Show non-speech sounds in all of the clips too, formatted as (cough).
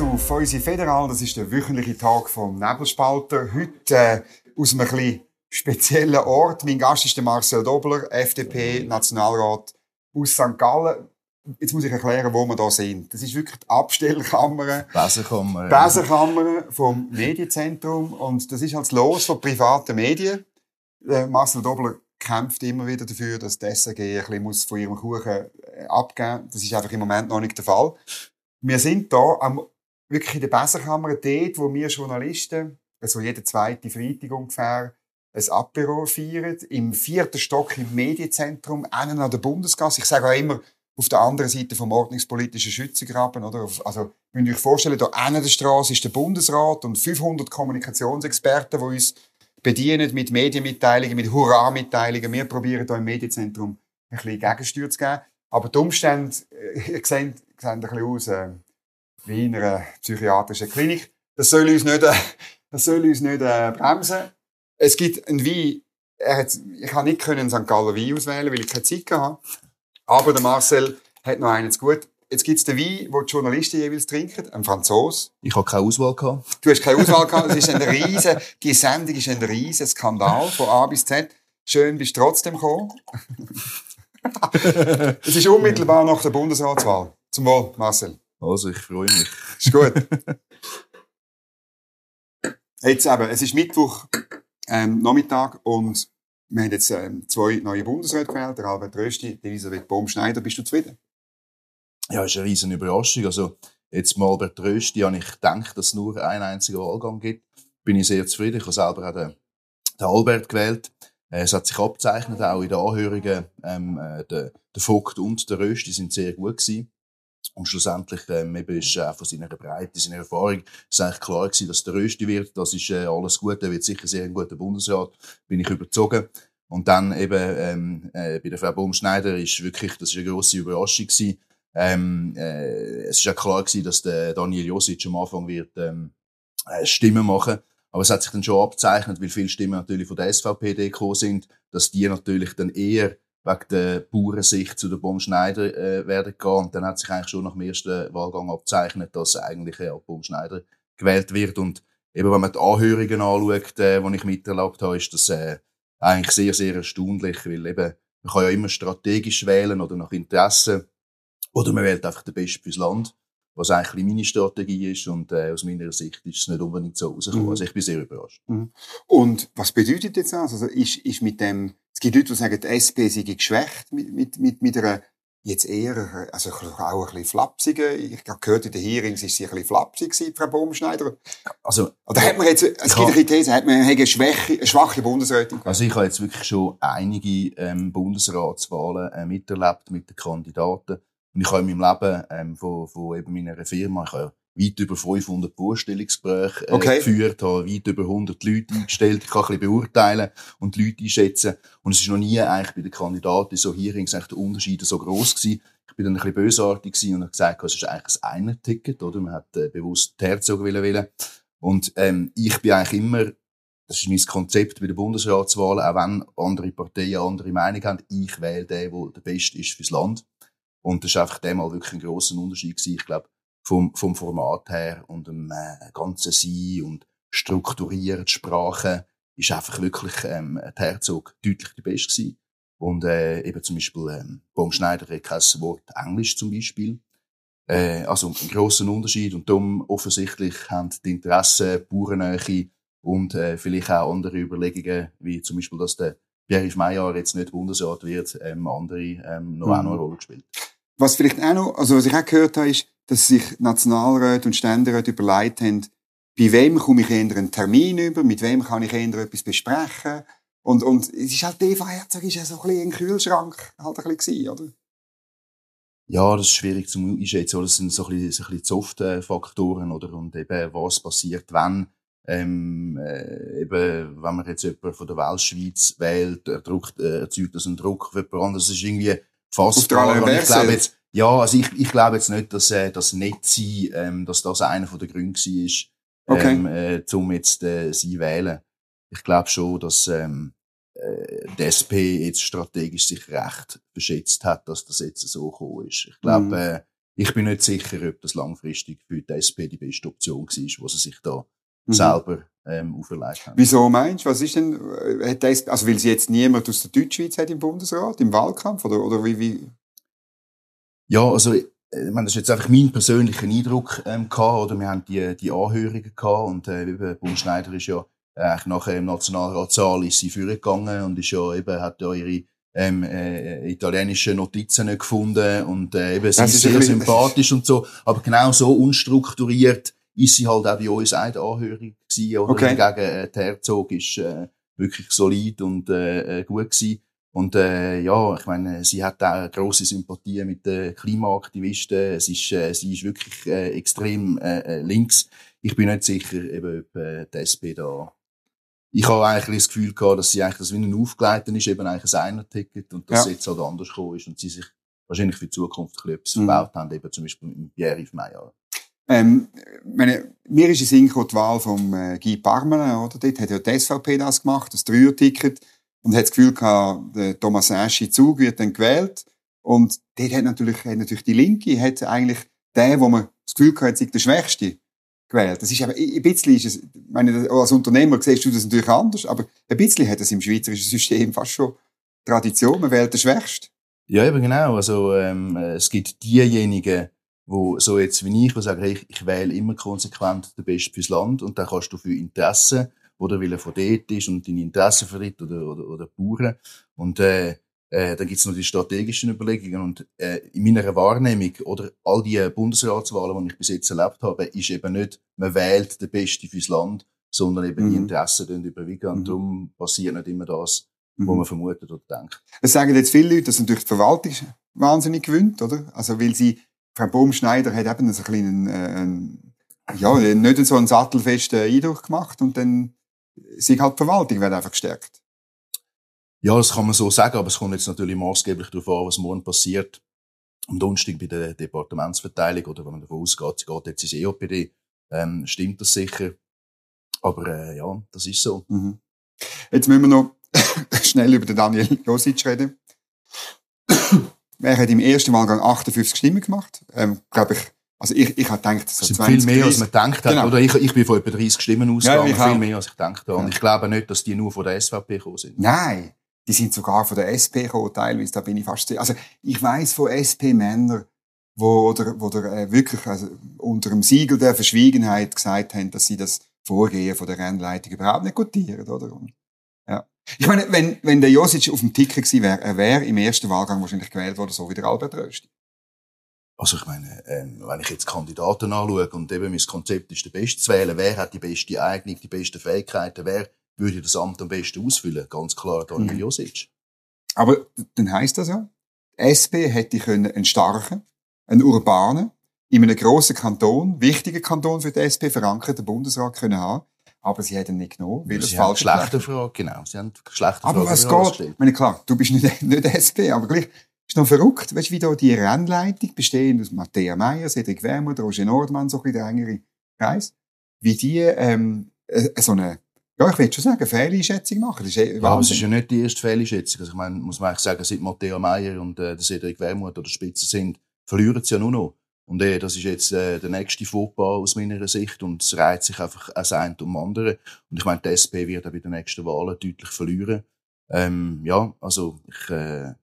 auf unsere Federal. Das ist der wöchentliche Tag vom Nebelspalter. Heute äh, aus einem etwas speziellen Ort. Mein Gast ist der Marcel Dobler, FDP, Nationalrat aus St. Gallen. Jetzt muss ich erklären, wo wir da sind. Das ist wirklich die Abstellkammer. Besenkammer. Besenkammer vom Medienzentrum. Und das ist halt das Los von privaten Medien. Der Marcel Dobler kämpft immer wieder dafür, dass die SRG ein bisschen muss von ihrem Kuchen äh, abgeben muss. Das ist einfach im Moment noch nicht der Fall. Wir sind da am, wirklich in der Besenkammer, dort, wo wir Journalisten, also jede zweite Freitag ungefähr, ein Apero feiern, im vierten Stock im Medienzentrum, einen an der Bundesgasse. Ich sage auch immer, auf der anderen Seite vom ordnungspolitischen Schützengraben, oder? Also, müsst ihr euch vorstellen, da an der Straße ist der Bundesrat und 500 Kommunikationsexperten, die uns bedienen mit Medienmitteilungen, mit Hurra-Mitteilungen. Wir probieren hier im Medienzentrum ein bisschen Gegensteuer zu geben. Aber die Umstände, äh, (laughs) sehen, sehen ein bisschen aus, äh, wie in einer psychiatrischen Klinik. Das soll uns nicht, äh, (laughs) das soll uns nicht äh, bremsen. Es gibt einen Wein, er hat, ich kann nicht können St. Galler Wein auswählen, weil ich keine Zeit hatte. Aber der Marcel hat noch einen zu gut. Jetzt gibt's den Wein, den die Journalisten jeweils trinken, ein Franzos. Ich habe keine Auswahl gehabt. Du hast keine Auswahl gehabt. Es ist ein riesen, die Sendung ist ein riesen Skandal von A bis Z. Schön bist du trotzdem gekommen. (laughs) es ist unmittelbar nach der Bundesratswahl. Zum Wohl, Marcel. Also, ich freue mich. Ist gut. (laughs) Jetzt eben, es ist Mittwoch, ähm, Nachmittag und wir haben jetzt ähm, zwei neue Bundesräte gewählt, der Albert Rösti, die Elisabeth Baumschneider. Bist du zufrieden? Ja, ist eine riesen Überraschung. Also, jetzt mal Albert Rösti habe ich gedacht, dass es nur einen einzigen Wahlgang gibt. Bin ich sehr zufrieden. Ich habe selber auch den, den Albert gewählt. Äh, es hat sich abzeichnet, auch in den Anhörungen, ähm, äh, der, der Vogt und der Rösti sind sehr gut gewesen. Und schlussendlich ähm, eben ist äh, von seiner Breite, seiner Erfahrung, ist eigentlich klar gewesen, dass der Rösti wird. Das ist äh, alles gut. Er wird sicher sehr ein guter Bundesrat, bin ich überzogen. Und dann eben ähm, äh, bei der Frau Baumschneider ist wirklich, das ist eine grosse Überraschung gewesen. Ähm, äh, es ist ja klar gewesen, dass der Daniel Josic am Anfang wird ähm, äh, Stimmen machen. Aber es hat sich dann schon abzeichnet, weil viele Stimmen natürlich von der SVP gekommen sind, dass die natürlich dann eher wegen der Bauernsicht zu der Baumschneider äh, werden gehen. Und dann hat sich eigentlich schon nach dem ersten Wahlgang abzeichnet, dass eigentlich äh, Baumschneider gewählt wird. Und eben, wenn man die Anhörungen anschaut, äh, die ich miterlebt habe, ist das äh, eigentlich sehr, sehr erstaunlich, weil eben, man kann ja immer strategisch wählen oder nach Interessen oder man wählt einfach den Besten fürs Land, was eigentlich meine Strategie ist und äh, aus meiner Sicht ist es nicht unbedingt so rausgekommen. Mhm. Also ich bin sehr überrascht. Mhm. Und was bedeutet jetzt das? Also ist, ist mit dem, es gibt Leute, die sagen, die SP sei geschwächt mit, mit, mit, mit einer jetzt eher, also auch ein bisschen flapsige. Ich habe gehört, in den Hearings ist sie ein bisschen flapsig gewesen, Frau Baumschneider. Also, Oder hat man jetzt, es gibt eine These, hat man eine, schwache, eine schwache Bundesrätin? Also ich habe jetzt wirklich schon einige ähm, Bundesratswahlen äh, miterlebt mit den Kandidaten. Und ich habe in meinem Leben ähm, von, von eben meiner Firma, ich habe weit über 500 Vorstellungsgespräche äh, okay. geführt, habe weit über 100 Leute eingestellt. Ich kann ein bisschen beurteilen und die Leute einschätzen. Und es ist noch nie eigentlich bei den Kandidaten so Hearings eigentlich der Unterschied so groß gewesen. Ich bin dann ein bisschen bösartig gewesen und habe gesagt, es ist eigentlich ein Einer-Ticket, oder? Man hat äh, bewusst die Herzog wählen. Und ähm, ich bin eigentlich immer das ist mein Konzept bei der Bundesratswahl, auch wenn andere Parteien andere Meinung haben. Ich wähle den, der der Beste ist fürs Land. Und das ist einfach dem mal wirklich ein grosser Unterschied gewesen. Ich glaube, vom, vom Format her und dem äh, ganzen Sein und strukturiert Sprache ist einfach wirklich ähm, der Herzog deutlich die Beste gewesen. Und äh, eben zum Beispiel ähm, Baum Schneider hat kein Wort Englisch zum Beispiel. Äh, also ein grosser Unterschied und darum offensichtlich haben die Interessen, Bauernähe und äh, vielleicht auch andere Überlegungen, wie zum Beispiel, dass der Pierre Meyer jetzt nicht Bundesrat wird, ähm, andere ähm, noch mhm. auch noch eine Rolle gespielt. Was vielleicht auch noch, also was ich auch gehört habe, ist, dass sich Nationalräte und Ständeräte überlegt haben, bei wem komme ich eher einen Termin über, mit wem kann ich eher etwas besprechen. Und, und es ist halt, Eva Herzog ist ja so ein bisschen ein Kühlschrank halt ein bisschen oder? Ja, das ist schwierig zu einschätzen. Das sind so ein bisschen, so ein bisschen Soft-Faktoren, oder? Und eben, was passiert, wenn, ähm, äh, eben, wenn man jetzt jemanden von der Weltschweiz wählt, er druckt, äh, erzeugt das einen Druck für jemand anderes. Das ist irgendwie, fassbar. Und ich glaube jetzt, ja, also ich, ich glaube jetzt nicht, dass äh, das sein, ähm, dass das einer von der Gründe war, ähm, okay. äh, um jetzt äh, sie wählen. Ich glaube schon, dass ähm, äh, die SP jetzt strategisch sich recht beschätzt hat, dass das jetzt so gekommen ist. Ich glaube, mm. äh, ich bin nicht sicher, ob das langfristig für die SP die beste Option war, was sie sich da Mhm. selber ähm, auferlegt haben. Wieso meinst du, was ist denn, äh, hat das, also weil sie jetzt niemand aus der Deutschschweiz hat im Bundesrat, im Wahlkampf, oder, oder wie, wie? Ja, also, äh, ich meine, das ist jetzt einfach mein persönlicher Eindruck ähm, gehabt, oder? Wir haben die, die Anhörungen gehabt und äh, eben, Bund Schneider ist ja äh, nachher im Nationalratssaal ist sie vorgegangen und ist ja eben, hat ja ihre ähm, äh, italienischen Notizen gefunden und äh, eben, sie ist sehr sympathisch und so, aber genau so unstrukturiert ist sie halt auch bei uns der Anhörung gewesen, oder? Okay. Hingegen, äh, der Herzog ist äh, wirklich solid und äh, äh, gut gewesen. Und äh, ja, ich meine, sie hat auch grosse Sympathie mit den Klimaaktivisten. Es ist, äh, sie ist wirklich äh, extrem äh, äh, links. Ich bin nicht sicher, eben, ob äh, die SP da. Ich habe eigentlich das Gefühl gehabt, dass sie eigentlich das wie ein aufgeleiten ist, eben eigentlich ein Einer-Ticket und dass Ja. jetzt halt anders gekommen ist und sie sich wahrscheinlich für die Zukunft ein bisschen etwas Mhm. verbaut haben, eben zum Beispiel mit Pierre-Yves Meyer. Ähm, meine, mir ist in Sinn die Wahl vom äh, Guy Parmelin, oder? Dort hat ja die SVP das gemacht, das Dreier-Ticket, und hat das Gefühl gehabt, der Thomas Aschi Zug wird dann gewählt. Und dort hat natürlich, hat natürlich die Linke, hat eigentlich der, wo man das Gefühl gehabt hat, der Schwächste gewählt. Das ist aber, ein bisschen ist es, meine, als Unternehmer siehst du das natürlich anders, aber ein bisschen hat es im schweizerischen System fast schon Tradition, man wählt den Schwächsten. Ja, eben genau. Also ähm, äh, es gibt diejenigen, wo so jetzt wie ich, die sagen, ich, ich wähle immer konsequent den Besten fürs Land und dann kannst du für Interessen, wo der Wille von dort ist und deine Interessen vertritt oder, oder, oder Bauern. Und äh, äh, dann gibt's noch die strategischen Überlegungen und äh, in meiner Wahrnehmung oder all die Bundesratswahlen, die ich bis jetzt erlebt habe, ist eben nicht, man wählt den Besten fürs Land, sondern eben die Mhm. Interessen dann überwiegen. Und Mhm. darum passiert nicht immer das, wo man vermutet oder denkt. Es sagen jetzt viele Leute, dass natürlich die Verwaltung wahnsinnig gewinnt, oder? Also, weil sie, Frau Baumschneider hat eben so einen kleinen, äh, ja, nicht so einen sattelfesten Eindruck gemacht und dann sie halt die Verwaltung wird einfach gestärkt. Ja, das kann man so sagen, aber es kommt jetzt natürlich maßgeblich darauf an, was morgen passiert. Am Donnerstag bei der Departementsverteilung, oder wenn man davon ausgeht, sie geht jetzt ins EOPD, ähm, stimmt das sicher. Aber äh, ja, das ist so. Mhm. Jetzt müssen wir noch (coughs) schnell über den Daniel Josic reden. (coughs) er hat im ersten Wahlgang 58 Stimmen gemacht. Ähm, glaube ich, also ich, ich habe gedacht, so sind 20, viel mehr, als 30. man gedacht hat. Genau. Oder ich, ich bin von etwa 30 Stimmen ausgegangen, auch. viel mehr, als ich gedacht habe. Und Ja. ich glaube nicht, dass die nur von der SVP gekommen sind. Nein, die sind sogar von der SP gekommen, teilweise. Da bin ich fast. Also ich weiß von SP-Männern, wo oder, wo der, äh, wirklich also, unter dem Siegel der Verschwiegenheit gesagt haben, dass sie das Vorgehen von der Rennleitung überhaupt nicht gutieren, oder? Und, ja. Ich meine, wenn, wenn der Josic auf dem Ticker gewesen wäre, er wäre im ersten Wahlgang wahrscheinlich gewählt worden, so wie der Albert Rösti. Also ich meine, ähm, wenn ich jetzt Kandidaten anschaue und eben mein Konzept ist, der Beste zu wählen, wer hat die beste Eignung, die besten Fähigkeiten, wer würde das Amt am besten ausfüllen? Ganz klar Daniel Mhm. Josic. Aber dann heisst das ja, die SP hätte können einen starken, einen urbanen, in einem grossen Kanton, wichtigen Kanton für die SP, verankerten Bundesrat können haben. Aber sie hätten nicht genommen, weil Sie haben falsch schlechte Frage, genau. Sie haben schlechte Aber Fragen was geht? Ich meine, klar, du bist nicht, (laughs) nicht SP, aber gleich ist noch verrückt. Weißt du, wie da die Rennleitung bestehend aus Matthäa Meyer, Cedric Wermuth, Roger Nordmann, so ein bisschen der engere Kreis, wie die ähm, äh, so eine, ja, ich will schon sagen, Fehleinschätzung machen. Das ist eh Ja, aber es ist ja nicht die erste Fehlschätzung. Also ich meine, muss man eigentlich sagen, seit Matteo Meyer und äh, der Cedric Wermuth oder Spitze sind, verlieren sie ja nur noch. Und äh, das ist jetzt äh, der nächste Fauxpas aus meiner Sicht und es reiht sich einfach das eine um andere. Und ich meine, die SP wird auch bei den nächsten Wahlen deutlich verlieren. Ähm, ja, also ich, äh,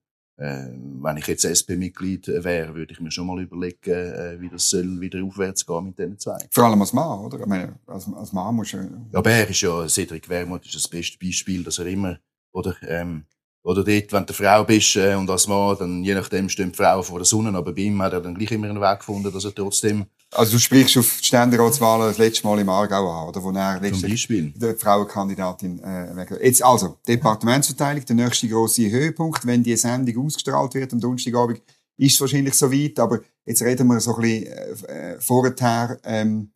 wenn ich jetzt SP-Mitglied wäre, würde ich mir schon mal überlegen, äh, wie das soll wieder aufwärts gehen mit diesen zwei. Vor allem als Mann, oder? Ich meine, als, als Mann musst du... Ja, aber er ist ja, Cedric Wermuth ist das beste Beispiel, dass er immer, oder, ähm, oder dort, wenn du Frau bist äh, und als Mann, dann je nachdem stehen die Frauen vor der Sonne, aber bei ihm hat er dann gleich immer einen Weg gefunden, dass er trotzdem, Also du sprichst auf die Ständeratswahlen das letzte Mal im Aargau an, oder? Wo er zum Beispiel. die Frauenkandidatin äh. Jetzt also, Departementsverteilung, der nächste grosse Höhepunkt, wenn die Sendung ausgestrahlt wird am Donnerstagabend, ist es wahrscheinlich so weit, aber jetzt reden wir so ein bisschen äh, äh, vorher, ähm,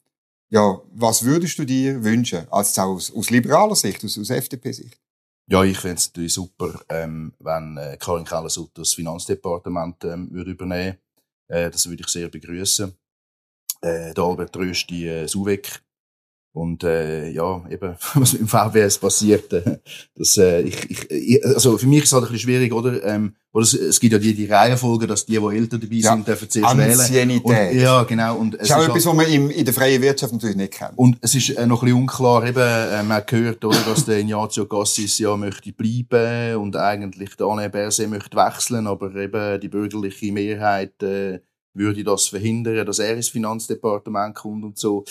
ja, was würdest du dir wünschen, also aus, aus liberaler Sicht, aus, aus FDP-Sicht? Ja, ich fände es natürlich super, ähm, wenn äh, Karin Keller-Sutter das Finanzdepartement ähm, würde übernehmen äh, Das würde ich sehr begrüßen. Äh, der Albert Rösti äh, Suwek Und äh, ja, eben, (laughs) was mit dem VWS passiert, äh, das, äh, ich, ich, ich, also für mich ist es halt ein bisschen schwierig, oder? Ähm, oder es, es gibt ja die, die Reihenfolge, dass die, die älter dabei Ja. sind, dürfen zuerst wählen. Und, ja, genau. Und Das es ist auch ist etwas, halt, was man im, in der freien Wirtschaft natürlich nicht kennt. und es ist äh, noch ein bisschen unklar, eben, äh, man hat gehört, oder, dass der Ignazio Cassis ja möchte bleiben und eigentlich der Alain Berset möchte wechseln, aber eben die bürgerliche Mehrheit äh, würde das verhindern, dass er ins Finanzdepartement kommt und so.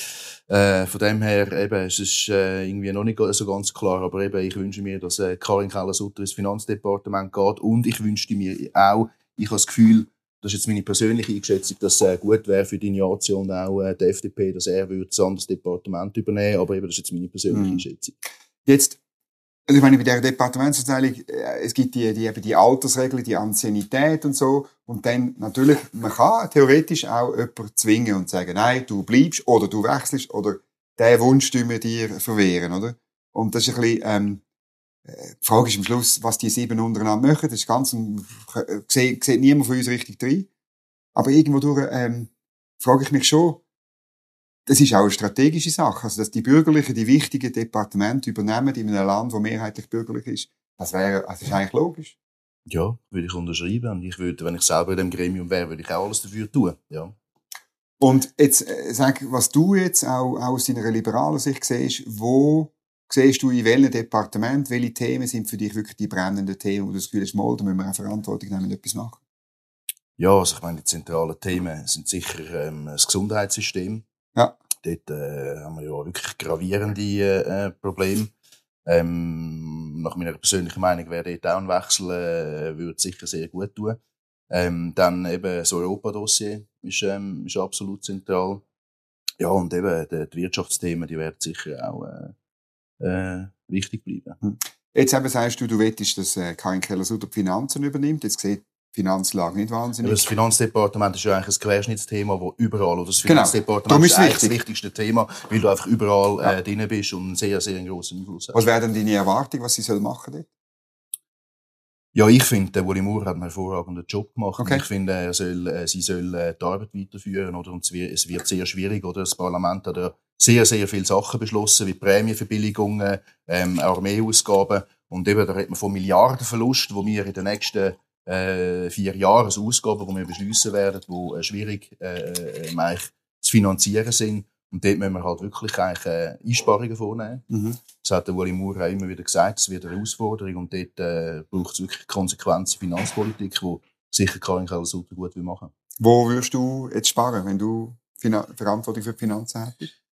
Äh, von dem her, eben, es ist äh, irgendwie noch nicht so ganz klar, aber eben, ich wünsche mir, dass äh, Karin Keller-Sutter ins Finanzdepartement geht und ich wünschte mir auch, ich habe das Gefühl, das ist jetzt meine persönliche Einschätzung, dass es äh, gut wäre für die Ignazio und auch äh, die FDP, dass er würde das andere Departement übernehmen, aber eben, das ist jetzt meine persönliche Mhm. Einschätzung. Jetzt, also ich meine, bei der Departementsverteilung, äh, es gibt die, die, eben die Altersregeln, die Anciennität und so. Und dann natürlich, man kann theoretisch auch jemanden zwingen und sagen, nein, du bleibst oder du wechselst oder den Wunsch wir dir verwehren, oder? Und das ist ein bisschen, ähm, äh, die Frage ist am Schluss, was die sieben untereinander machen. Das ist ganz, ein, äh, sieht, sieht niemand von uns richtig drin. Aber irgendwo durch, ähm, frage ich mich schon, das ist auch eine strategische Sache. Also, dass die Bürgerlichen die wichtigen Departemente übernehmen in einem Land, das mehrheitlich bürgerlich ist, das wäre, also, das ist eigentlich logisch. Ja, würde ich unterschreiben. Und ich würde, wenn ich selber in dem Gremium wäre, würde ich auch alles dafür tun. Ja. Und jetzt, äh, sag, was du jetzt auch, auch aus deiner liberalen Sicht siehst, wo siehst du in welchem Departement, welche Themen sind für dich wirklich die brennenden Themen, wo du das Gefühl hast, mal, da müssen wir auch Verantwortung nehmen und etwas machen? Ja, also ich meine, die zentralen Themen sind sicher ähm, das Gesundheitssystem. Ja. Dort äh, haben wir ja wirklich gravierende äh, Probleme. Ähm, nach meiner persönlichen Meinung wäre dort auch ein Wechsel, äh, würde sicher sehr gut tun. Ähm, dann eben das Europa-Dossier ist, ähm, ist absolut zentral. Ja, und eben die, die Wirtschaftsthemen, die werden sicher auch äh, äh, wichtig bleiben. Jetzt eben sagst du, du wettest, dass äh, Karin Keller-Sutter die Finanzen übernimmt. Jetzt sieht Finanzlage nicht wahnsinnig. Aber das Finanzdepartement ist ja eigentlich ein Querschnittsthema, wo überall, oder das Genau. Finanzdepartement Darum ist, eigentlich das wichtig. wichtigste Thema, weil du einfach überall Ja. äh, drin bist und einen sehr, sehr grossen Einfluss hast. Was wäre denn deine Erwartung, was sie soll machen dort? Ja, ich finde, der Willy Moore hat einen hervorragenden Job gemacht. Okay. Ich finde, er soll, äh, sie soll äh, die Arbeit weiterführen, oder? Und es wird, sehr schwierig, oder? Das Parlament hat ja sehr, sehr viele Sachen beschlossen, wie Prämienverbilligungen, ähm, Armeeausgaben. Und eben, da redet man von Milliardenverlust, wo wir in den nächsten äh, vier Jahren, also Ausgaben, die wir beschließen werden, die äh, schwierig äh, äh, zu finanzieren sind. Und dort müssen wir halt wirklich eigentlich, äh, Einsparungen vornehmen. Mhm. Das hat der Wally Moore auch immer wieder gesagt, es wird eine Herausforderung und dort äh, braucht es wirklich konsequente Finanzpolitik, die sicher Karin Keller-Sutter gut machen Wo würdest du jetzt sparen, wenn du Finan Verantwortung für die Finanzen hättest?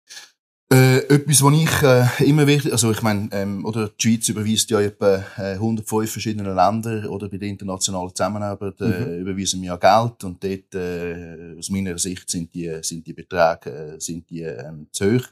Äh, Etwas, was ich äh, immer wichtig, also ich meine, ähm, oder die Schweiz überweist ja etwa äh, 105 verschiedene Länder oder bei der internationalen Zusammenarbeit äh, überweisen wir ja Geld und dort, äh, aus meiner Sicht, sind die, sind die Beträge äh, sind die, ähm, zu hoch.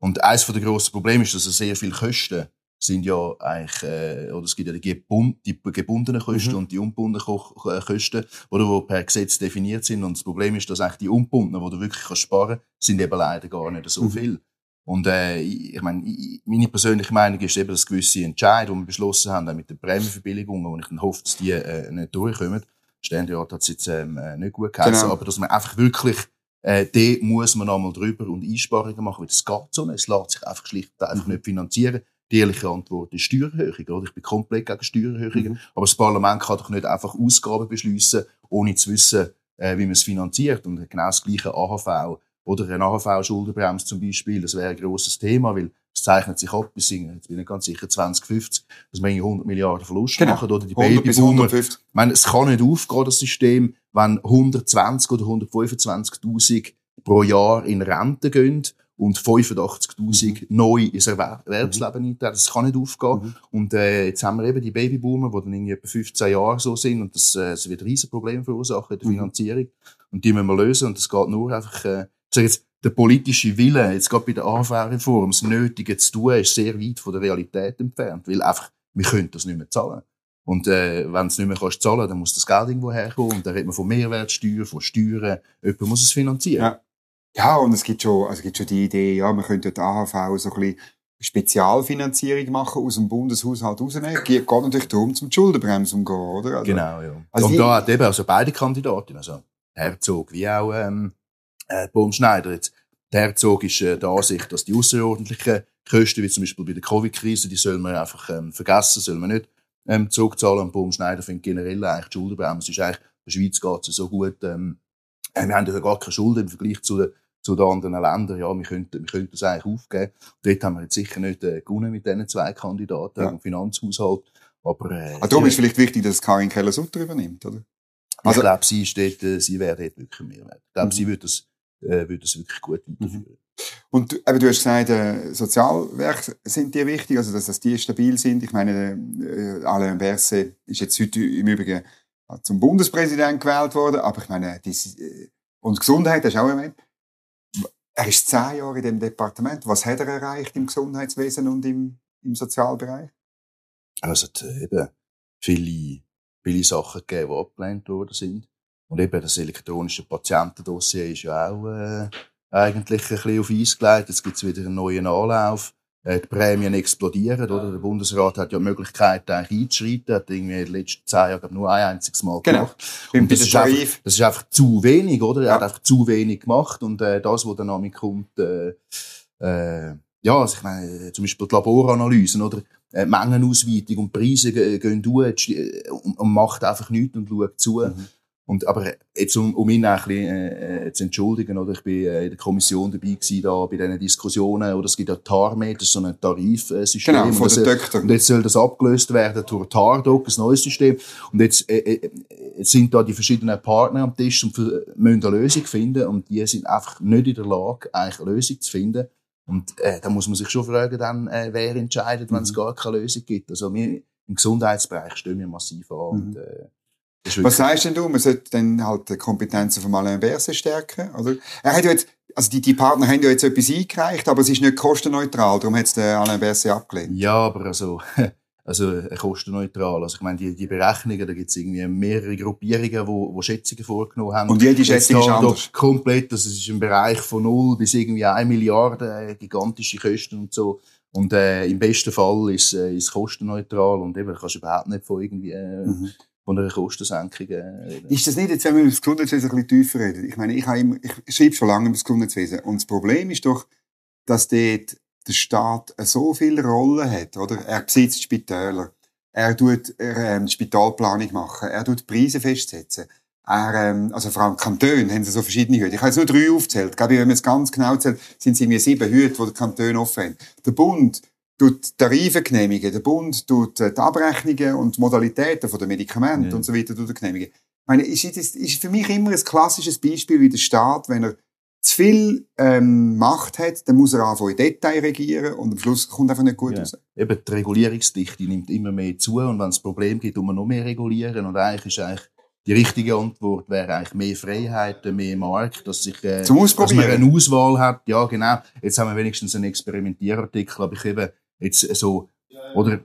Und eines von der grossen Probleme ist, dass es sehr viele Kosten sind ja eigentlich, äh, oder es gibt ja die, gebund, die gebundenen Kosten Mhm. und die ungebundenen Ko Ko- Kosten, oder die per Gesetz definiert sind. Und das Problem ist, dass eigentlich die ungebundenen, die du wirklich kannst sparen kannst, sind eben leider gar nicht so Mhm. viel. Und äh, ich, meine, meine persönliche Meinung ist eben, dass gewisse Entscheidungen, die wir beschlossen haben, auch mit den Prämienverbilligungen, wo ich dann hoffe, dass die äh, nicht durchkommen, Ständerat hat es jetzt ähm, äh, nicht gut geheißen, Genau. aber dass man einfach wirklich äh, dort muss man einmal drüber und Einsparungen machen, weil das geht so nicht. Es lässt sich einfach schlicht und einfach nicht finanzieren. Die ehrliche Antwort ist Steuererhöhung. Oder? Ich bin komplett gegen Steuererhöhungen. Mhm. Aber das Parlament kann doch nicht einfach Ausgaben beschließen, ohne zu wissen, äh, wie man es finanziert. Und genau das gleiche AHV oder eine AHV-Schuldenbremse zum Beispiel, das wäre ein grosses Thema, weil es zeichnet sich ab bis, in- jetzt bin ich ganz sicher, 2050, dass wir irgendwie 100 Milliarden Verlust Genau. machen. Oder die 100 bis Babyboomer 150. ich meine, es kann nicht aufgehen, das System, wenn 120 oder 125.000 pro Jahr in Rente gehen und 85.000 neu ins Erwer- Erwerbsleben eintreten. Das kann nicht aufgehen. Mhm. Und äh, jetzt haben wir eben die Babyboomer, die dann irgendwie etwa 15 Jahre so sind und das, äh, das wird riesen Probleme verursachen in der Mhm. Finanzierung. Und die müssen wir lösen und das geht nur einfach, äh, sage jetzt, der politische Wille, jetzt gerade bei der AV-Reform, das Nötige zu tun, ist sehr weit von der Realität entfernt, weil einfach, wir können das nicht mehr zahlen. Und äh, wenn es nicht mehr kannst zahlen dann muss das Geld irgendwo herkommen. Und dann redet man von Mehrwertsteuer, von Steuern. Jemand muss es finanzieren. Ja. Ja, und es gibt schon, also es gibt schon die Idee, ja, man könnte die AHV so ein bisschen Spezialfinanzierung machen, aus dem Bundeshaushalt rausnehmen. Geht, geht natürlich darum, zum Schuldenbremse umgehen, oder? Also, Genau, ja. Also und da hat eben also beide Kandidaten, also Herzog wie auch ähm, äh, Baumschneider, jetzt, Der Herzog ist äh, der Ansicht, dass die außerordentlichen Kosten, wie zum Beispiel bei der Covid-Krise, die soll man einfach ähm, vergessen, soll man nicht ähm, zurückzahlen. Und Baum Schneider findet generell eigentlich die Schuldenbremse ist eigentlich, der Schweiz geht es so gut, ähm, äh, wir haben ja gar keine Schulden im Vergleich zu den, zu den anderen Ländern. Ja, wir könnten, wir könnten das eigentlich aufgeben. Dort haben wir jetzt sicher nicht äh, gewonnen mit diesen zwei Kandidaten ja. im Finanzhaushalt. Aber, äh, ah, darum ist vielleicht wichtig, dass Karin Keller-Sutter übernimmt, oder? Also, ich glaube, sie ist dort, äh, sie wäre dort wirklich mehr wert. Ich glaube, mhm. sie würde das, äh, würde das wirklich gut weiterführen. Mhm. Und eben, du hast gesagt, äh, Sozialwerke sind dir wichtig, also dass, dass die stabil sind. Ich meine, äh, Alain Berset ist jetzt heute im Übrigen zum Bundespräsident gewählt worden, aber ich meine, die, äh, und Gesundheit, hast du auch erwähnt. Er ist zehn Jahre in dem Departement. Was hat er erreicht im Gesundheitswesen und im, im Sozialbereich? Also, es eben viele, viele Sachen gegeben, die abgelehnt worden sind. Und eben das elektronische Patientendossier ist ja auch, äh, eigentlich ein bisschen auf Eis gelegt. Jetzt gibt es wieder einen neuen Anlauf. Äh, die Prämien explodieren, oder? Der Bundesrat hat ja die Möglichkeit, eigentlich einzuschreiten. Hat irgendwie in den letzten zehn Jahren nur ein einziges Mal genau. gemacht. Und das ist, einfach, das ist einfach zu wenig, oder? Er ja. hat einfach zu wenig gemacht. Und, äh, das, was dann damit kommt, äh, äh, ja, also ich meine, zum Beispiel die Laboranalysen, oder? Äh, Mengenausweitung und Preise gehen durch und, und macht einfach nichts und schaut zu. Mhm. Und, aber jetzt, um, um ihn auch ein bisschen, äh, zu entschuldigen, oder? Ich bin äh, in der Kommission dabei gewesen, da, bei diesen Diskussionen, oder es gibt ja TARMED, das ist so ein Tarifsystem. Genau, von der Doktor. Und jetzt soll das abgelöst werden durch TARDOC, ein neues System. Und jetzt, äh, äh, jetzt sind da die verschiedenen Partner am Tisch und müssen eine Lösung finden. Und die sind einfach nicht in der Lage, eigentlich eine Lösung zu finden. Und, äh, da muss man sich schon fragen, dann, äh, wer entscheidet, wenn es mhm. gar keine Lösung gibt. Also, wir, im Gesundheitsbereich stehen wir massiv an. Mhm. Und, äh, was sagst denn du? Man sollte dann halt die Kompetenzen von Alain Berset stärken, oder? Er hat ja jetzt, also die, die Partner haben ja jetzt etwas eingereicht, aber es ist nicht kostenneutral, darum hat es Alain Berset abgelehnt. Ja, aber also, (laughs) also kostenneutral. Also ich meine, die, die Berechnungen, da gibt es irgendwie mehrere Gruppierungen, wo, wo Schätzungen vorgenommen haben. Und jede Schätzung ist anders? Komplett, das ist im Bereich von null bis irgendwie eine Milliarde, äh, gigantische Kosten und so. Und äh, im besten Fall ist äh, ist kostenneutral und eben kannst du überhaupt nicht von irgendwie äh, mhm von einer Kostensenkung reden. Ist das nicht, jetzt, wenn wir über das Gesundheitswesen ein bisschen tiefer reden? Ich meine, ich, habe immer, ich schreibe schon lange über das Gesundheitswesen. Und das Problem ist doch, dass dort der Staat so viele Rollen hat, oder? Er besitzt Spitäler. Er tut er, ähm, Spitalplanung machen. Er tut Preise festsetzen. Er, ähm, also vor allem Kantone haben sie so verschiedene Hüte. Ich habe jetzt nur drei aufgezählt. Ich glaube, wenn man es ganz genau zählt, sind es irgendwie sieben Hüte, die der Kanton offen haben. Der Bund tut Tarife genehmigen, der Bund tut äh, die Abrechnungen und die Modalitäten der Medikamente ja. und so weiter genehmigen. Ich meine, ist, ist, ist für mich immer ein klassisches Beispiel, wie der Staat, wenn er zu viel ähm, Macht hat, dann muss er anfangen in Detail regieren und am Schluss kommt einfach nicht gut ja. raus. Eben die Regulierungsdichte nimmt immer mehr zu und wenn es Problem gibt, muss man noch mehr regulieren und eigentlich ist eigentlich die richtige Antwort wäre eigentlich mehr Freiheit, mehr Markt, dass sich, äh, dass man eine Auswahl hat. Ja, genau. Jetzt haben wir wenigstens einen Experimentierartikel, aber ich eben Jetzt so, oder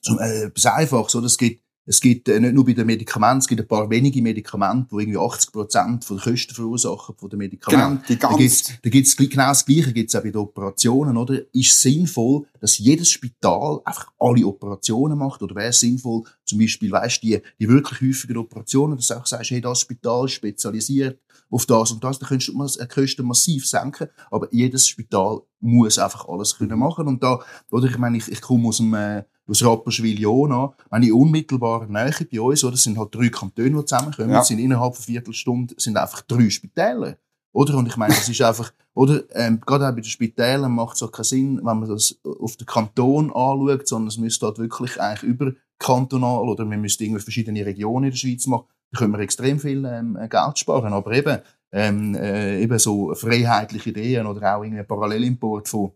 so, äh, etwas Einfaches, oder? Es gibt, es gibt äh, nicht nur bei den Medikamenten, es gibt ein paar wenige Medikamente, die irgendwie 80 Prozent der Kosten verursachen von den Medikamenten. Genau, die ganz da gibt's, da gibt's genau das Gleiche, gibt's auch bei den Operationen, oder? Ist sinnvoll, dass jedes Spital einfach alle Operationen macht, oder wäre es sinnvoll, zum Beispiel, weißt die, die wirklich häufigen Operationen, dass du auch sagst, hey, das Spital ist spezialisiert auf das und das, dann könntest du die Kosten massiv senken, aber jedes Spital muss einfach alles können machen und da, oder ich meine, ich, ich komme aus dem, äh, aus Rapperswil-Jona, wenn ich unmittelbar Nähe bei uns, oder, sind halt drei Kantone, die zusammenkommen, ja. sind innerhalb von Viertelstunde, sind einfach drei Spitäler. Oder? Und ich meine, das ist einfach, oder, ähm, gerade auch bei den Spitälern macht es auch keinen Sinn, wenn man das auf den Kanton anschaut, sondern es müsste halt wirklich eigentlich überkantonal, oder man müsste irgendwie verschiedene Regionen in der Schweiz machen, da können wir extrem viel ähm, Geld sparen. Aber eben, ähm, äh, eben so freiheitliche Ideen oder auch irgendwie Parallelimport von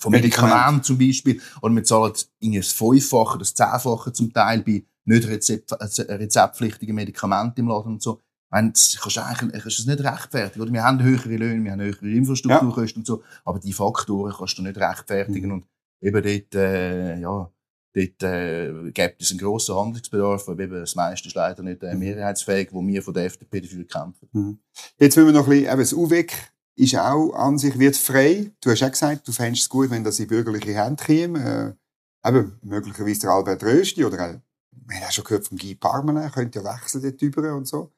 von Medikamenten zum Beispiel. Oder wir zahlen das Fünffache, das Zehnfache zum Teil bei nicht Rezept, äh, rezeptpflichtigen Medikamenten im Laden und so. Ich meine, das kannst du eigentlich kannst du nicht rechtfertigen. Oder? Wir haben höhere Löhne, wir haben höhere Infrastrukturkosten ja. und so. Aber die Faktoren kannst du nicht rechtfertigen. Mhm. Und eben dort, äh, ja, Dort äh, gibt es einen grossen Handlungsbedarf, aber eben das meiste ist leider nicht äh, mehrheitsfähig, wo wir von der FDP dafür kämpfen. Mhm. Jetzt müssen wir noch ein bisschen, eben das UWEC ist auch an sich, wird frei. Du hast auch gesagt, du fändest es gut, wenn das in bürgerliche Hände käme. Äh, eben, möglicherweise der Albert Rösti oder auch, wir haben auch schon gehört vom Guy Parmelin, könnte ja wechseln dort drüber und so.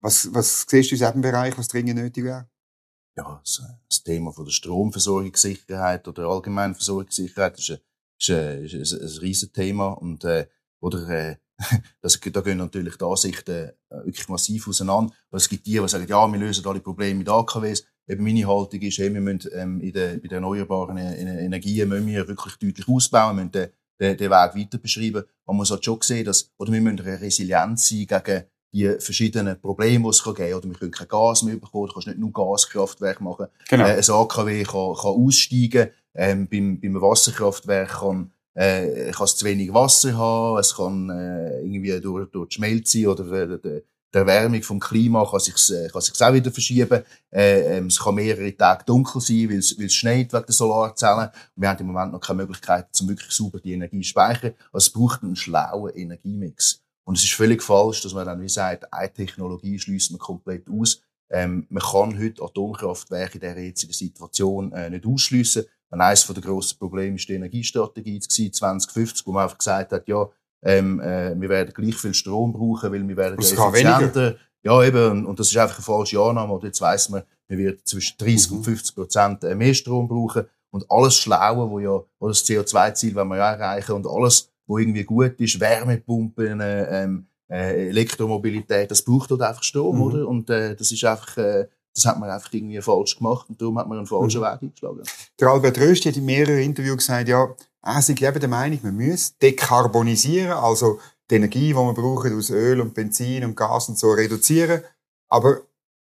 Was, was siehst du in diesem Bereich, was dringend nötig wäre? ja, das, Thema von der Stromversorgungssicherheit oder allgemeinen Versorgungssicherheit ist ein, ist ein, ist ein, ein Riesenthema und äh, oder äh, (laughs) das, da gehen natürlich die Ansichten äh, wirklich massiv auseinander. Weil es gibt die, die sagen, ja, wir lösen alle Probleme mit AKWs. Eben meine Haltung ist, hey, wir müssen ähm, in den, bei den erneuerbaren Energien müssen wir wirklich deutlich ausbauen, wir müssen den, den, den Weg weiter beschreiben. Man muss halt schon sehen, dass, oder wir müssen resilient sein gegen die verschiedenen Probleme, die es geben kann. Oder wir können kein Gas mehr bekommen. Du kannst nicht nur Gaskraftwerk machen. Genau. Äh, ein AKW kann, kann aussteigen. Ähm, beim, beim Wasserkraftwerk kann, äh, kann es zu wenig Wasser haben. Es kann äh, irgendwie durch, durch die Schmelze oder äh, die, die Erwärmung vom Klima kann sich äh, kann sich's auch wieder verschieben. Äh, ähm, es kann mehrere Tage dunkel sein, weil es, schneit wegen der Solarzellen. Und wir haben im Moment noch keine Möglichkeit, um wirklich sauber die Energie zu speichern. Also es braucht einen schlauen Energiemix. Und es ist völlig falsch, dass man dann wie sagt, eine Technologie schließt man komplett aus. Ähm, man kann heute Atomkraftwerke in dieser jetzigen Situation äh, nicht ausschliessen. Eines der grossen Probleme ist die Energiestrategie 2050, wo man einfach gesagt hat, ja, ähm, äh, wir werden gleich viel Strom brauchen, weil wir werden effizienter. Ja, eben, und das ist einfach eine falsche Annahme. Und jetzt weiss man, wir werden zwischen 30 mhm. und 50 Prozent äh, mehr Strom brauchen. Und alles Schlaue, wo ja, wo das CO2-Ziel wollen wir ja erreichen, und alles, wo irgendwie gut ist, Wärmepumpen, äh, ähm, äh, Elektromobilität, das braucht dort einfach Strom, mhm. oder? Und äh, das ist einfach, äh, das hat man einfach irgendwie falsch gemacht und darum hat man einen falschen mhm. Weg eingeschlagen. Der Albert Röst hat in mehreren Interviews gesagt, ja, er ist eben der Meinung, man muss dekarbonisieren, also die Energie, die wir brauchen aus Öl und Benzin und Gas und so reduzieren. Aber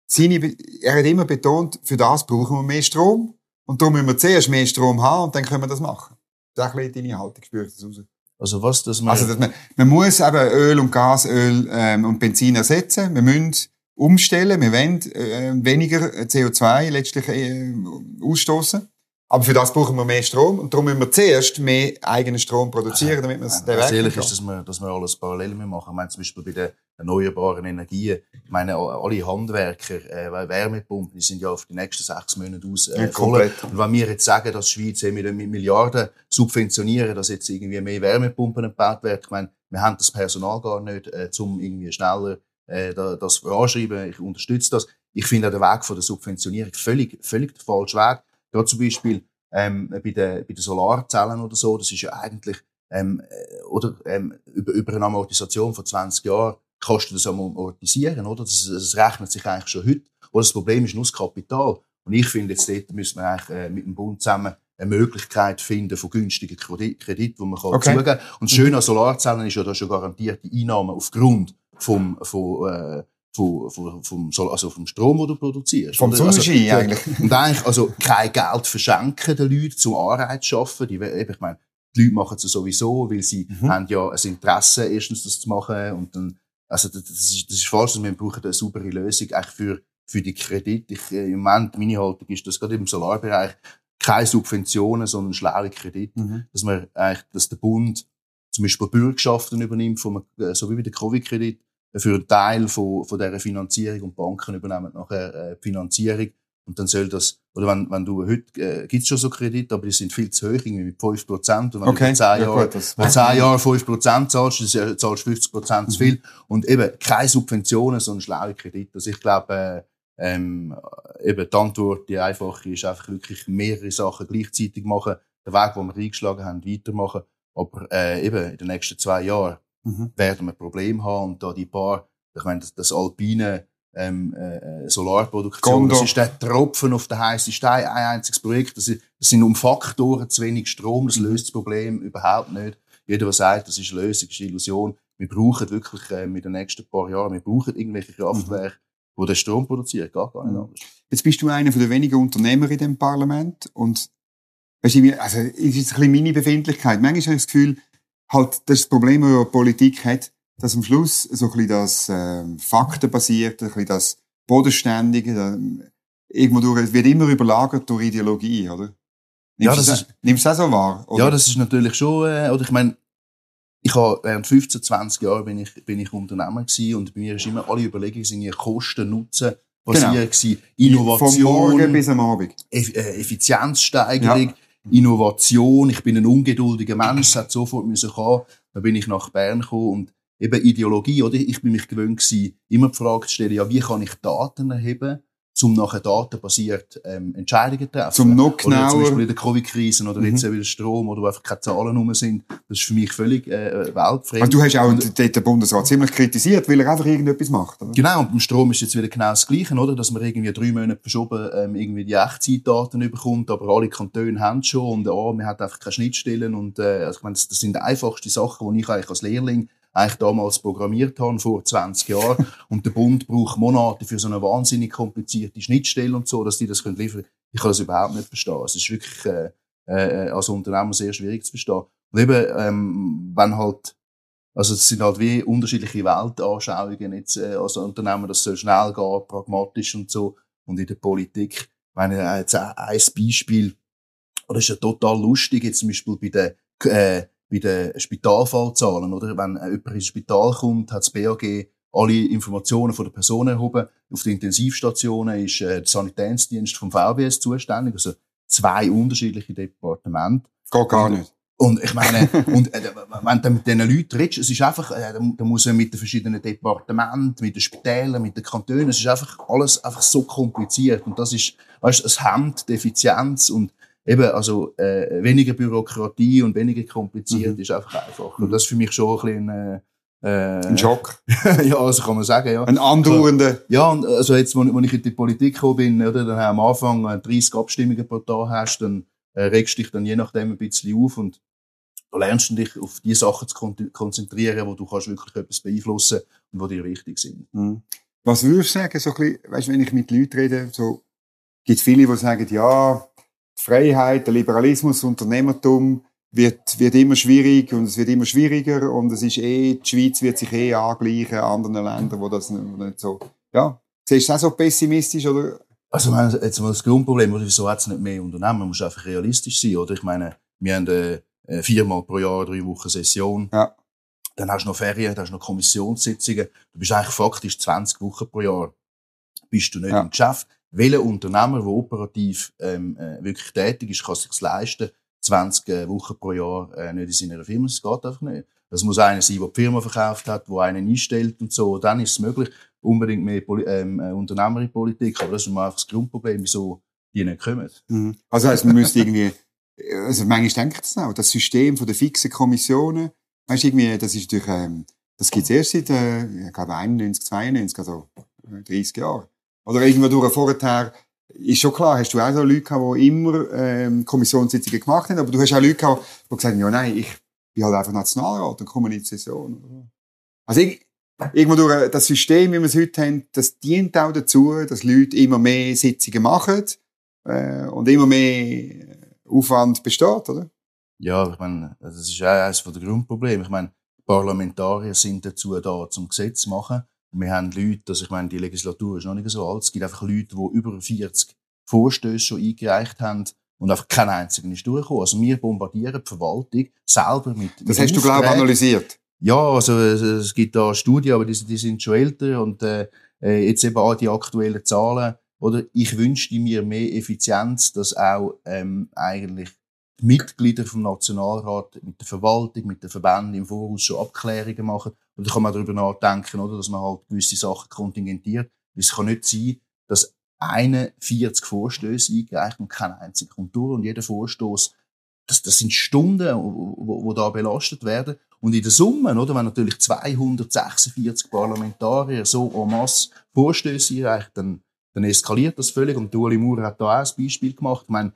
seine, er hat immer betont, für das brauchen wir mehr Strom. Und darum müssen wir zuerst mehr Strom haben und dann können wir das machen. Das ist ein bisschen deine Haltung, spürt das raus. Also was, dass man... Also, dass man, man muss eben Öl und Gas, Öl ähm, und Benzin ersetzen. Wir müssen umstellen. Wir wollen äh, weniger CO2 letztlich äh, ausstoßen. Aber für das brauchen wir mehr Strom und darum müssen wir zuerst mehr eigenen Strom produzieren, damit wir es den Weg ehrlich ist, dass wir, dass wir alles parallel machen. Ich meine, zum Beispiel bei den erneuerbaren Energien, ich meine, alle Handwerker, äh, Wärmepumpen, die sind ja auf die nächsten sechs Monate aus äh, voll. Und wenn wir jetzt sagen, dass die Schweiz mit Milliarden subventionieren, dass jetzt irgendwie mehr Wärmepumpen gebaut werden, ich meine, wir haben das Personal gar nicht, äh, um irgendwie schneller äh, das voranschreiben. Ich unterstütze das. Ich finde den Weg von der Subventionierung völlig, völlig der falsche Weg. Gerade zum Beispiel ähm, bei, den, bei den Solarzellen oder so, das ist ja eigentlich ähm, äh, oder ähm, über, über eine Amortisation von 20 Jahren kannst du das amortisieren, oder? Das, das rechnet sich eigentlich schon heute. Oder das Problem ist nur das Kapital. Und ich finde, jetzt dort müssen wir eigentlich äh, mit dem Bund zusammen eine Möglichkeit finden von günstigen Krediten, die man kann okay. zugeben kann. Und das Schöne an Solarzellen ist ja, dass schon garantierte Einnahmen aufgrund vom, von, äh, vom, vom, vom, also vom Strom, den du produzierst. Vom Sonnenschein also, eigentlich. (laughs) Und eigentlich, also kein Geld verschenken den Leuten, zum Anreiz zu schaffen. Die, ich meine, die Leute machen es sowieso, weil sie mhm. haben ja ein Interesse, erstens das zu machen und dann, also das, das, ist, das ist falsch, wir brauchen eine saubere Lösung eigentlich für, für die Kredite. Ich, äh, Im Moment, meine Haltung ist, dass gerade im Solarbereich keine Subventionen, sondern schlaue Kredite, mhm. dass man eigentlich, dass der Bund zum Beispiel Bürgschaften übernimmt, vom, äh, so wie bei der Covid-Kredit, für einen Teil von, von dieser Finanzierung und Banken übernehmen nachher äh, die Finanzierung. Und dann soll das, oder wenn, wenn du heute, äh, gibt's schon so Kredite, aber die sind viel zu hoch, irgendwie mit 5 Prozent. Und wenn okay. du 10 ja, Jahre, gut, 10 Jahre 5 Prozent zahlst, dann zahlst du 50 Prozent zu viel. Mhm. Und eben keine Subventionen, sondern schlaue Kredite. Also ich glaube, äh, ähm, eben die Antwort, die einfache, ist einfach wirklich mehrere Sachen gleichzeitig machen, den Weg, den wir eingeschlagen haben, weitermachen. Aber äh, eben in den nächsten zwei Jahren mhm. werden wir Probleme haben. Und da die paar, ich meine, das, das alpine ähm, äh, Solarproduktion, Gondor. das ist der Tropfen auf den heißen Stein, ein einziges Projekt. Das, ist, das sind um Faktoren zu wenig Strom, das mhm. löst das Problem überhaupt nicht. Jeder, der sagt, das ist eine Lösung, ist eine Illusion. Wir brauchen wirklich äh, mit den nächsten paar Jahren, wir brauchen irgendwelche Kraftwerke, mhm. die den Strom produzieren, gar, gar nicht mhm. anders. Jetzt bist du einer der wenigen Unternehmer in dem Parlament und weißt du, also, es ist ein bisschen meine Befindlichkeit. Manchmal habe ich das Gefühl, halt das Problem, das die Politik hat, dass am Schluss so ein bisschen das äh, Faktenbasierte, ein bisschen das Bodenständige, da, irgendwo durch, es wird immer überlagert durch Ideologie, oder? Nimmst ja, das ist, nimmst du das auch so wahr? Oder? Ja, das ist natürlich schon, äh, oder ich meine, ich habe während 15, 20 Jahren bin ich, bin ich Unternehmer gewesen und bei mir ist immer alle Überlegungen sind ja Kosten, Nutzen, basiert genau. gewesen. Innovation. Vom Morgen bis am Abend. Äh, Effizienzsteigerung. Ja. Innovation, ich bin ein ungeduldiger Mensch, es hat sofort müssen kommen. Dann bin ich nach Bern gekommen und eben Ideologie, oder? Ich bin mich gewöhnt gewesen, immer die Frage zu stellen, ja, wie kann ich Daten erheben, um nachher datenbasiert ähm, Entscheidungen zu treffen. Zum noch genauer. Oder zum Beispiel in der Covid-Krise oder mhm. jetzt wieder Strom oder wo einfach keine Zahlen rum sind. Das ist für mich völlig äh, weltfremd. Also du hast auch und, den Bundesrat ziemlich kritisiert, weil er einfach irgendetwas macht. Oder? Genau, und beim Strom ist jetzt wieder genau das Gleiche, oder? Dass man irgendwie drei Monate verschoben ähm, irgendwie die Echtzeitdaten bekommt, aber alle Kantone haben schon und oh, man hat einfach keine Schnittstellen und äh, also ich meine, das, das sind die einfachsten Sachen, die ich eigentlich als Lehrling eigentlich damals programmiert habe, vor 20 Jahren. (laughs) und der Bund braucht Monate für so eine wahnsinnig komplizierte Schnittstelle und so, dass die das können liefern können. Ich kann das überhaupt nicht verstehen. Es ist wirklich äh, äh, als Unternehmer sehr schwierig zu verstehen. Und eben, ähm, wenn halt, also es sind halt wie unterschiedliche Weltanschauungen jetzt äh, als Unternehmer, das soll schnell gehen, pragmatisch und so. Und in der Politik, ich meine, jetzt ein Beispiel, oder ist ja total lustig, jetzt zum Beispiel bei den äh, bei den Spitalfallzahlen, oder? Wenn jemand ins Spital kommt, hat das BAG alle Informationen von der Person erhoben. Auf den Intensivstationen ist äh, der Sanitätsdienst vom VBS zuständig, also zwei unterschiedliche Departemente. Geht gar nicht. Und ich meine, (laughs) und, äh, wenn du mit diesen Leuten redest, es ist einfach, äh, da muss man mit den verschiedenen Departementen, mit den Spitälern, mit den Kantonen, es ist einfach alles einfach so kompliziert. Und das ist, weißt, es hemmt die Effizienz und eben, also äh, weniger Bürokratie und weniger kompliziert mhm. ist einfach einfacher. Und das ist für mich schon ein bisschen äh, äh, ein Schock. (laughs) ja, also kann man sagen, ja. Ein andauernder. Ja, und also jetzt, wo ich in die Politik gekommen bin, oder, dann am Anfang 30 äh, Abstimmungen pro Tag hast, dann äh, regst dich dann je nachdem ein bisschen auf und du lernst dich auf die Sachen zu kon konzentrieren, wo du kannst wirklich etwas beeinflussen und wo dir wichtig sind. Mhm. Was würdest du sagen, so ein bisschen, weißt, wenn ich mit Leuten rede, so, gibt es viele, die sagen, ja, Freiheit, der Liberalismus, Unternehmertum wird, wird immer schwierig und es wird immer schwieriger und es ist eh, die Schweiz wird sich eh angleichen an anderen Ländern, wo das nicht so, ja. Siehst du das auch so pessimistisch, oder? Also, jetzt mal das Grundproblem, oder wieso hat es nicht mehr Unternehmen? Man muss einfach realistisch sein, oder? Ich meine, wir haben äh, viermal pro Jahr drei Wochen Session. Ja. Dann hast du noch Ferien, dann hast du noch Kommissionssitzungen. Du bist eigentlich faktisch 20 Wochen pro Jahr bist du nicht ja. im Geschäft welcher Unternehmer, der operativ ähm, äh, wirklich tätig ist, kann sich leisten, 20 äh, Wochen pro Jahr äh, nicht in seiner Firma. Das geht einfach nicht. Das muss einer sein, der die Firma verkauft hat, der einen einstellt und so. Dann ist es möglich, unbedingt mehr Poli ähm, äh, Unternehmer in Politik. Aber das ist einfach das Grundproblem, wieso die nicht kommen. Mhm. Also heißt, man müsste irgendwie, also manchmal denkt es auch, das System von der fixen Kommissionen, weißt du, irgendwie, das ist durch, ähm, das gibt es erst seit, äh, ich glaube, 91, 92, also 30 Jahren. Oder irgendwo durch vorher, ist schon klar, hast du auch so Leute gehabt, die immer ähm, Kommissionssitzungen gemacht haben, aber du hast auch Leute gehabt, die gesagt haben, ja nein, ich bin halt einfach Nationalrat und komme in die Session. Also ich, irgendwo durch das System, wie wir es heute haben, das dient auch dazu, dass Leute immer mehr Sitzungen machen äh, und immer mehr Aufwand besteht, oder? Ja, ich meine, das ist auch eines der Grundprobleme. Ich meine, Parlamentarier sind dazu da, zum Gesetz zu machen. Wir haben Leute, also ich meine, die Legislatur ist noch nicht so alt, es gibt einfach Leute, die über 40 Vorstöße schon eingereicht haben und einfach keinen einzigen ist durchgekommen. Also wir bombardieren die Verwaltung selber mit Das hast du, glaube ich, analysiert? Ja, also es, gibt da Studien, aber die, die sind schon älter und äh, äh, jetzt eben auch die aktuellen Zahlen. Oder ich wünschte mir mehr Effizienz, dass auch ähm, eigentlich die Mitglieder vom Nationalrat mit der Verwaltung, mit den Verbänden im Voraus schon Abklärungen machen. Und da kann man darüber nachdenken, oder, dass man halt gewisse Sachen kontingentiert. Es kann nicht sein, dass 41 Vorstöße eingereicht und kein einziger kommt durch. Und jeder Vorstoß, das, das sind Stunden, wo, wo da belastet werden. Und in der Summe, oder, wenn natürlich 246 Parlamentarier so en masse Vorstöße einreichen, dann, dann eskaliert das völlig. Und Ueli Maurer hat da auch ein Beispiel gemacht. Ich meine,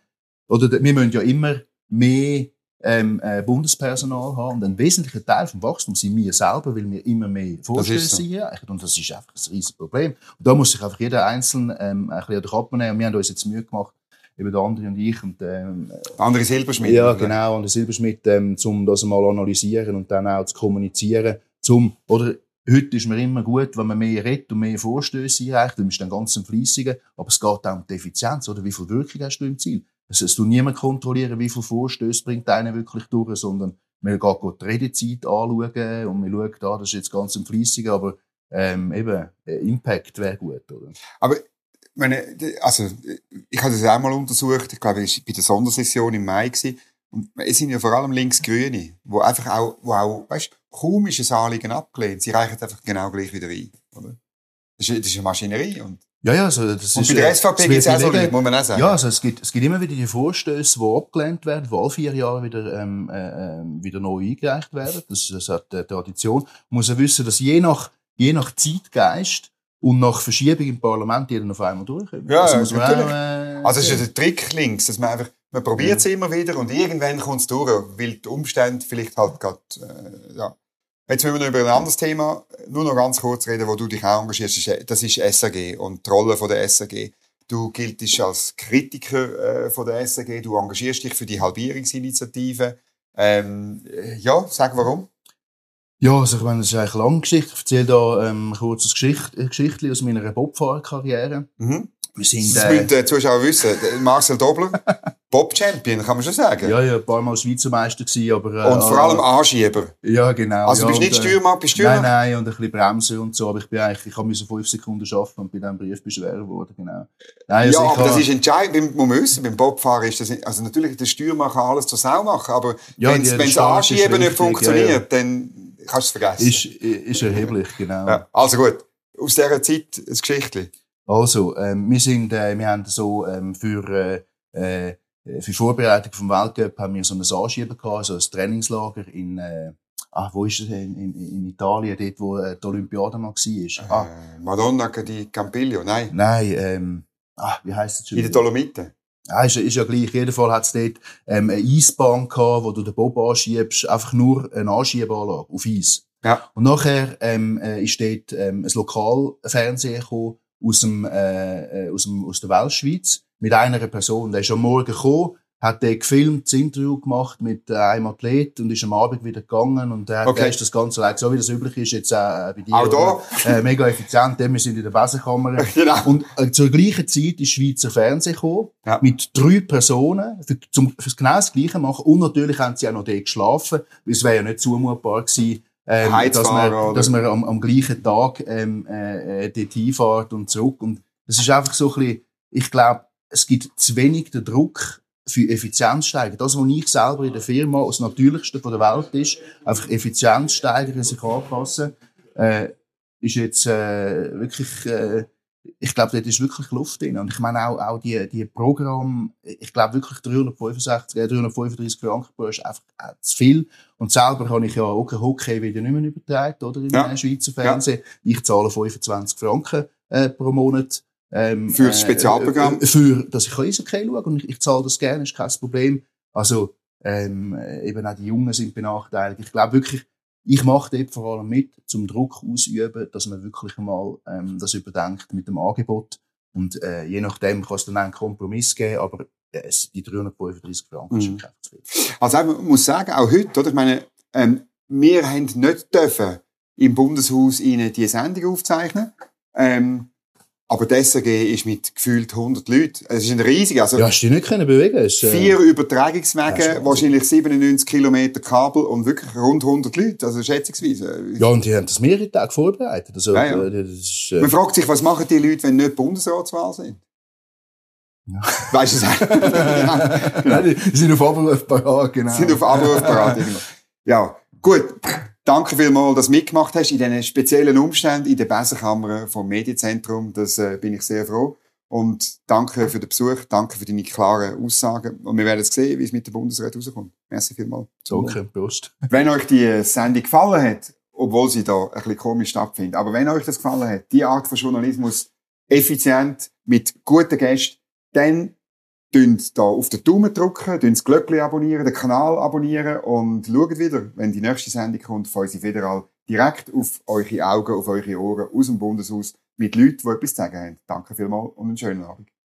oder, wir müssen ja immer mehr ähm, äh, Bundespersonal haben. Und ein wesentlicher Teil vom Wachstum sind wir selber, weil wir immer mehr Vorstöße so. erreichen. Und das ist einfach ein riesiges Problem. Und da muss sich einfach jeder Einzelne ähm, ein bisschen an den Kopf nehmen. Und wir haben uns jetzt Mühe gemacht, eben der andere und ich. Und, ähm, der andere Silberschmidt. Ja, genau. Und der Silberschmidt, ähm, um das mal analysieren und dann auch zu kommunizieren. Zum, oder Heute ist mir immer gut, wenn man mehr redet und mehr Vorstöße einreicht, dann ist dann ganz ein Fließiger. Aber es geht auch um die Effizienz, oder? Wie viel Wirkung hast du im Ziel? Es, tut niemand kontrollieren, wie viele Vorstöße bringt einer wirklich durch, sondern man geht die Redezeit anschauen und man schaut, ah, das ist jetzt ganz im Fließigen, aber ähm, eben, äh, Impact wäre gut, oder? Aber meine, also, ich habe das auch mal untersucht, ich glaube, es war bei der Sondersession im Mai gewesen. Und es sind ja vor allem Linksgrüne, wo einfach auch, wo auch, weißt, kaum ist ein Anliegen abgelehnt, sie reichen einfach genau gleich wieder ein, oder? Das ist, das ist eine Maschinerie. Und, Ja, ja, also das und ist... bei der SVP gibt es auch so Leute, muss man auch sagen. Ja, also es gibt, es gibt immer wieder die Vorstöße, die abgelehnt werden, die alle vier Jahre wieder, ähm, äh, ähm, wieder neu eingereicht werden. Das, das hat äh, Tradition. Man muss ja wissen, dass je nach, je nach Zeitgeist und nach Verschiebung im Parlament jeder auf einmal durchkommt. Ja, also ja, muss man natürlich. auch, äh, Also, es ist ja der Trick links, dass man einfach, man probiert es immer wieder und irgendwann kommt es durch, weil die Umstände vielleicht halt gerade, äh, ja. Jetzt müssen wir noch über ein anderes Thema nur noch ganz kurz reden, wo du dich auch engagierst. Das ist SAG und die Rolle von der SAG. Du giltest als Kritiker äh, von der SAG, du engagierst dich für die Halbierungsinitiative. Ähm, äh, ja, sag warum. Ja, also ich meine, das ist eigentlich eine lange Geschichte. Ich erzähle da ähm, kurz eine Geschichte, eine Geschichte aus meiner Bobfahrerkarriere. Mhm. Wir sind, Das äh, müssen die Zuschauer wissen. Marcel Dobler, (laughs) Bob-Champion, kann man schon sagen. ja, ja, ein paar Mal Schweizer Meister gewesen, aber... Äh, Und vor allem Anschieber. Ja, genau. Also, ja, du bist nicht und, äh, Stürmer, bist Stürmer? Nein, nein, und ein bisschen bremsen und so, aber ich bin eigentlich, ich habe müssen fünf Sekunden arbeiten und bei diesem Brief beschweren worden, genau. Nein, also ja, aber das habe- ist entscheidend. Beim, man muss wissen, beim Bobfahren ist das, nicht- also natürlich, der Stürmer kann alles zur Sau machen, aber Ja, wenn das Anschieben nicht funktioniert, ja, ja. dann kannst du es vergessen. ist, ist erheblich, genau. ja. Also gut, aus dieser Zeit ein Geschichtchen. Also, ähm, wir sind, äh, wir haben so, ähm, für, äh, äh, für die Vorbereitung vom Weltcup haben wir so ein Anschieber gehabt, also ein Trainingslager in, äh, ah, wo ist es? In, in, in Italien, dort, wo äh, die Olympiade mal war. Ah, Äh, Madonna di Campiglio, nein. nein, ähm, ah, wie heisst das schon? In den? Dolomiten. Ja, ist, ist ja gleich. Fall hat es dort ähm, eine Eisbahn gehabt, wo du den Bob anschiebst, einfach nur eine Anschiebanlage auf Eis. Ja. Und nachher ähm, äh, ist dort ähm, ein Lokalfernsehen gekommen aus, dem, äh, äh, aus, dem, aus der Weltschweiz mit einer Person. Der ist am Morgen gekommen, hat dort gefilmt, das Interview gemacht mit äh, einem Athlet und ist am Abend wieder gegangen und der, Okay. der ist das Ganze like, so wie das üblich ist jetzt äh, bei dir. Auch da? Äh, mega effizient, wir sind in der Besenkammer. (laughs) Genau. Und zur gleichen Zeit ist Schweizer Fernsehen gekommen, Ja. mit drei Personen, für, zum, fürs genau das Gleiche machen. Und natürlich haben sie auch noch dort geschlafen, weil es wäre ja nicht zumutbar gewesen, ähm, dass man, oder? dass man am, am gleichen Tag ähm, äh, äh, dort hinfährt und zurück. Und das ist einfach so ein bisschen, ich glaube, es gibt zu wenig den Druck für Effizienz steigern. Das, was ich selber in der Firma das Natürlichste von der Welt ist, einfach Effizienz steigern, sich anpassen, äh, ist jetzt äh, wirklich, äh, ich glaube, dort ist wirklich Luft drin. Und ich meine auch, auch die, die Programme, ich glaube wirklich 365, äh, 335 Franken pro ist einfach äh, zu viel. Und selber kann ich ja auch Hockey wieder nicht mehr übertragen, oder? In Ja. ja. Schweizer Fernsehen. Ich zahle 25 Franken äh, pro Monat. Ähm, Für das Spezialprogramm? Äh, für, dass ich Eishockey schaue. Und ich, ich zahle das gerne, ist kein Problem. Also, ähm, äh, eben auch die Jungen sind benachteiligt. Ich glaube wirklich, ich mache dort vor allem mit, zum Druck ausüben, dass man wirklich mal ähm, das überdenkt mit dem Angebot. Und äh, je nachdem kann es dann einen Kompromiss geben, aber äh, es- die 335 Franken Mhm. einfach zu viel. Also man muss sagen, auch heute, oder? Ich meine, ähm, wir haben nicht dürfen im Bundeshaus Ihnen die Sendung aufzeichnen. Ähm, aber die SRG ist mit gefühlt 100 Leuten. Es ist ein riesig, also Ja, hast du dich nicht können bewegen es, äh, vier Ja, Übertragungswege, ist wahrscheinlich 97 Kilometer Kabel und wirklich rund 100 Leute, also schätzungsweise. Ja, und die haben das mehrere Tage vorbereitet. Also, Ja, ja. äh, Das ist, äh, Man fragt sich, was machen die Leute, wenn nicht Bundesratswahl sind? Ja. (laughs) Weißt du es? (laughs) genau. Nein, die sind auf Abruf parat, genau. sind auf Abruf bereit. irgendwo. Ja, gut. Danke vielmals, dass du mitgemacht hast in diesen speziellen Umständen in der Besenkammer vom Medienzentrum. Das äh, bin ich sehr froh. Und danke für den Besuch, danke für deine klaren Aussagen. Und wir werden sehen, wie es mit der Bundesrat rauskommt. Merci vielmals. Danke, Prost. Wenn euch die Sendung gefallen hat, obwohl sie da ein bisschen komisch stattfindet, aber wenn euch das gefallen hat, die Art von Journalismus effizient, mit guten Gästen, dann drückt da auf den Daumen drücken, drückt das Glöckchen abonnieren, den Kanal abonnieren und schaut wieder, wenn die nächste Sendung kommt, von uns Federal direkt auf eure Augen, auf eure Ohren aus dem Bundeshaus mit Leuten, die etwas zu sagen haben. Danke vielmals und einen schönen Abend.